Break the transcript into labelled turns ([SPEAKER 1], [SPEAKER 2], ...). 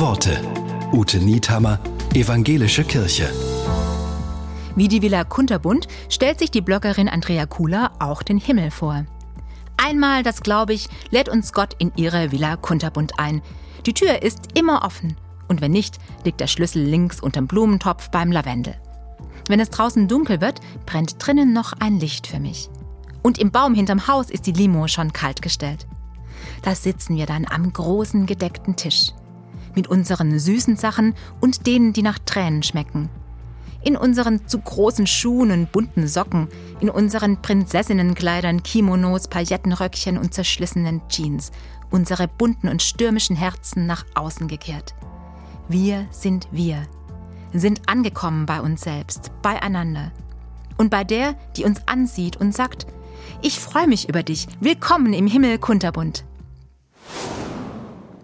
[SPEAKER 1] Worte. Ute Niethammer, Evangelische Kirche.
[SPEAKER 2] Wie die Villa Kunterbund stellt sich die Bloggerin Andrea Kula auch den Himmel vor. Einmal, das glaube ich, lädt uns Gott in ihre Villa Kunterbund ein. Die Tür ist immer offen. Und wenn nicht, liegt der Schlüssel links unterm Blumentopf beim Lavendel. Wenn es draußen dunkel wird, brennt drinnen noch ein Licht für mich. Und im Baum hinterm Haus ist die Limo schon kalt gestellt. Da sitzen wir dann am großen gedeckten Tisch. Mit unseren süßen Sachen und denen, die nach Tränen schmecken. In unseren zu großen Schuhen und bunten Socken, in unseren Prinzessinnenkleidern, Kimonos, Paillettenröckchen und zerschlissenen Jeans, unsere bunten und stürmischen Herzen nach außen gekehrt. Wir sind wir, sind angekommen bei uns selbst, beieinander. Und bei der, die uns ansieht und sagt, ich freue mich über dich, willkommen im Himmel Kunterbund.